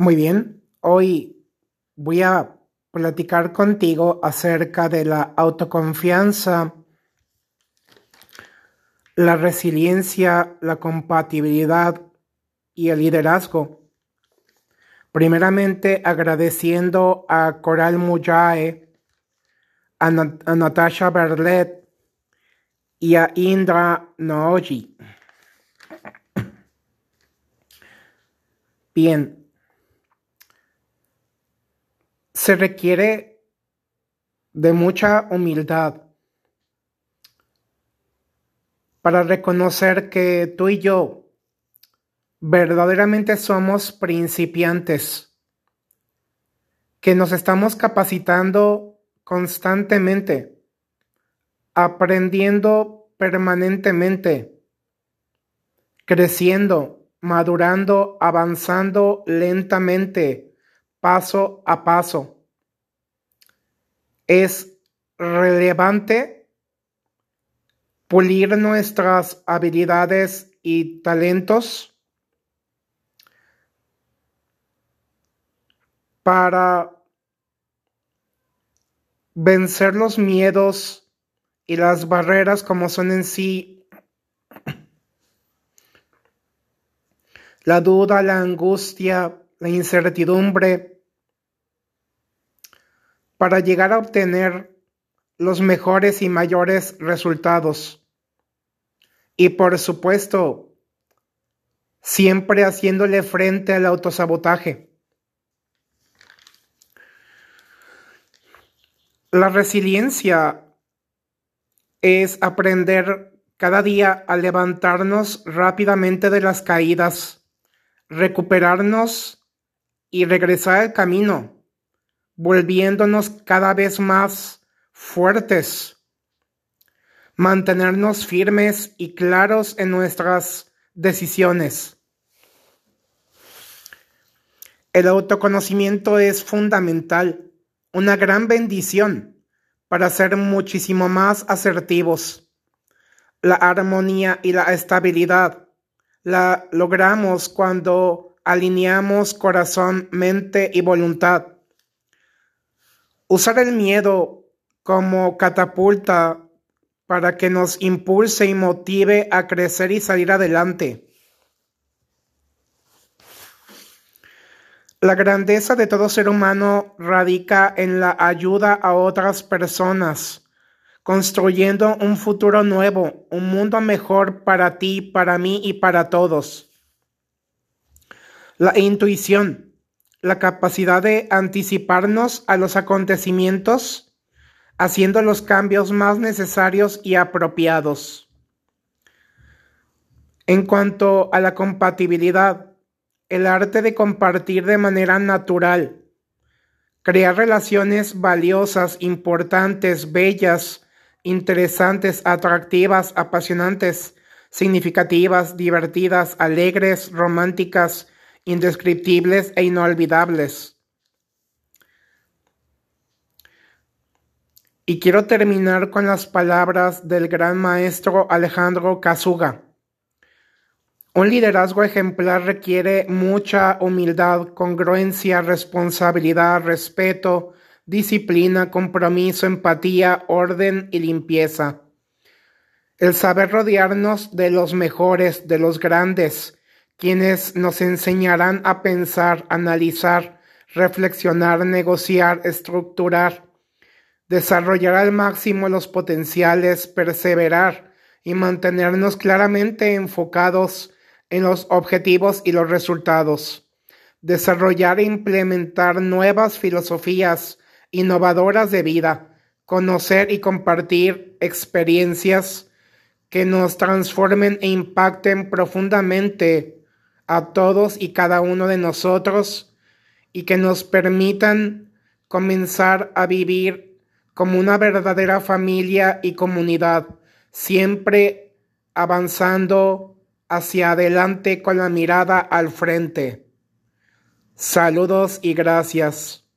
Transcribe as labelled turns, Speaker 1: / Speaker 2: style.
Speaker 1: Muy bien, hoy voy a platicar contigo acerca de la autoconfianza, la resiliencia, la compatibilidad y el liderazgo. Primeramente agradeciendo a Coral Mujae, a, Natasha Berlet y a Indra Nooji. Bien, se requiere de mucha humildad para reconocer que tú y yo verdaderamente somos principiantes, que nos estamos capacitando constantemente, aprendiendo permanentemente, creciendo, madurando, avanzando lentamente paso a paso. Es relevante pulir nuestras habilidades y talentos para vencer los miedos y las barreras como son en sí la duda, la angustia, la incertidumbre para llegar a obtener los mejores y mayores resultados. Y por supuesto, siempre haciéndole frente al autosabotaje. La resiliencia es aprender cada día a levantarnos rápidamente de las caídas, recuperarnos y regresar al camino, volviéndonos cada vez más fuertes, mantenernos firmes y claros en nuestras decisiones. El autoconocimiento es fundamental, una gran bendición para ser muchísimo más asertivos. La armonía y la estabilidad la logramos cuando alineamos corazón, mente y voluntad. Usar el miedo como catapulta para que nos impulse y motive a crecer y salir adelante. La grandeza de todo ser humano radica en la ayuda a otras personas, construyendo un futuro nuevo, un mundo mejor para ti, para mí y para todos. La intuición, la capacidad de anticiparnos a los acontecimientos, haciendo los cambios más necesarios y apropiados. En cuanto a la compatibilidad, el arte de compartir de manera natural, crear relaciones valiosas, importantes, bellas, interesantes, atractivas, apasionantes, significativas, divertidas, alegres, románticas, indescriptibles e inolvidables. Y quiero terminar con las palabras del gran maestro Alejandro Casuga. Un liderazgo ejemplar requiere mucha humildad, congruencia, responsabilidad, respeto, disciplina, compromiso, empatía, orden y limpieza. El saber rodearnos de los mejores, de los grandes, quienes nos enseñarán a pensar, analizar, reflexionar, negociar, estructurar, desarrollar al máximo los potenciales, perseverar y mantenernos claramente enfocados en los objetivos y los resultados. Desarrollar e implementar nuevas filosofías innovadoras de vida, conocer y compartir experiencias que nos transformen e impacten profundamente a todos y cada uno de nosotros y que nos permitan comenzar a vivir como una verdadera familia y comunidad, siempre avanzando hacia adelante con la mirada al frente. Saludos y gracias.